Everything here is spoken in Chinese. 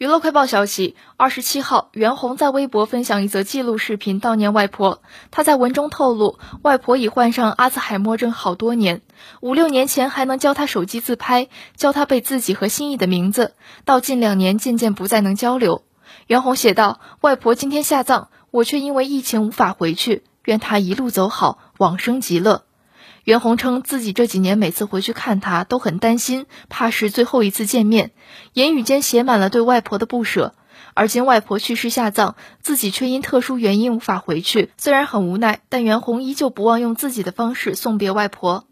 娱乐快报消息：二十七号，袁弘在微博分享一则记录视频悼念外婆。他在文中透露，外婆已患上阿兹海默症好多年，五六年前还能教他手机自拍，教他背自己和心仪的名字，到近两年渐渐不再能交流。袁弘写道：“外婆今天下葬，我却因为疫情无法回去，愿她一路走好，往生极乐。”袁弘称自己这几年每次回去看他都很担心，怕是最后一次见面，言语间写满了对外婆的不舍。而今外婆去世下葬，自己却因特殊原因无法回去，虽然很无奈，但袁弘依旧不忘用自己的方式送别外婆。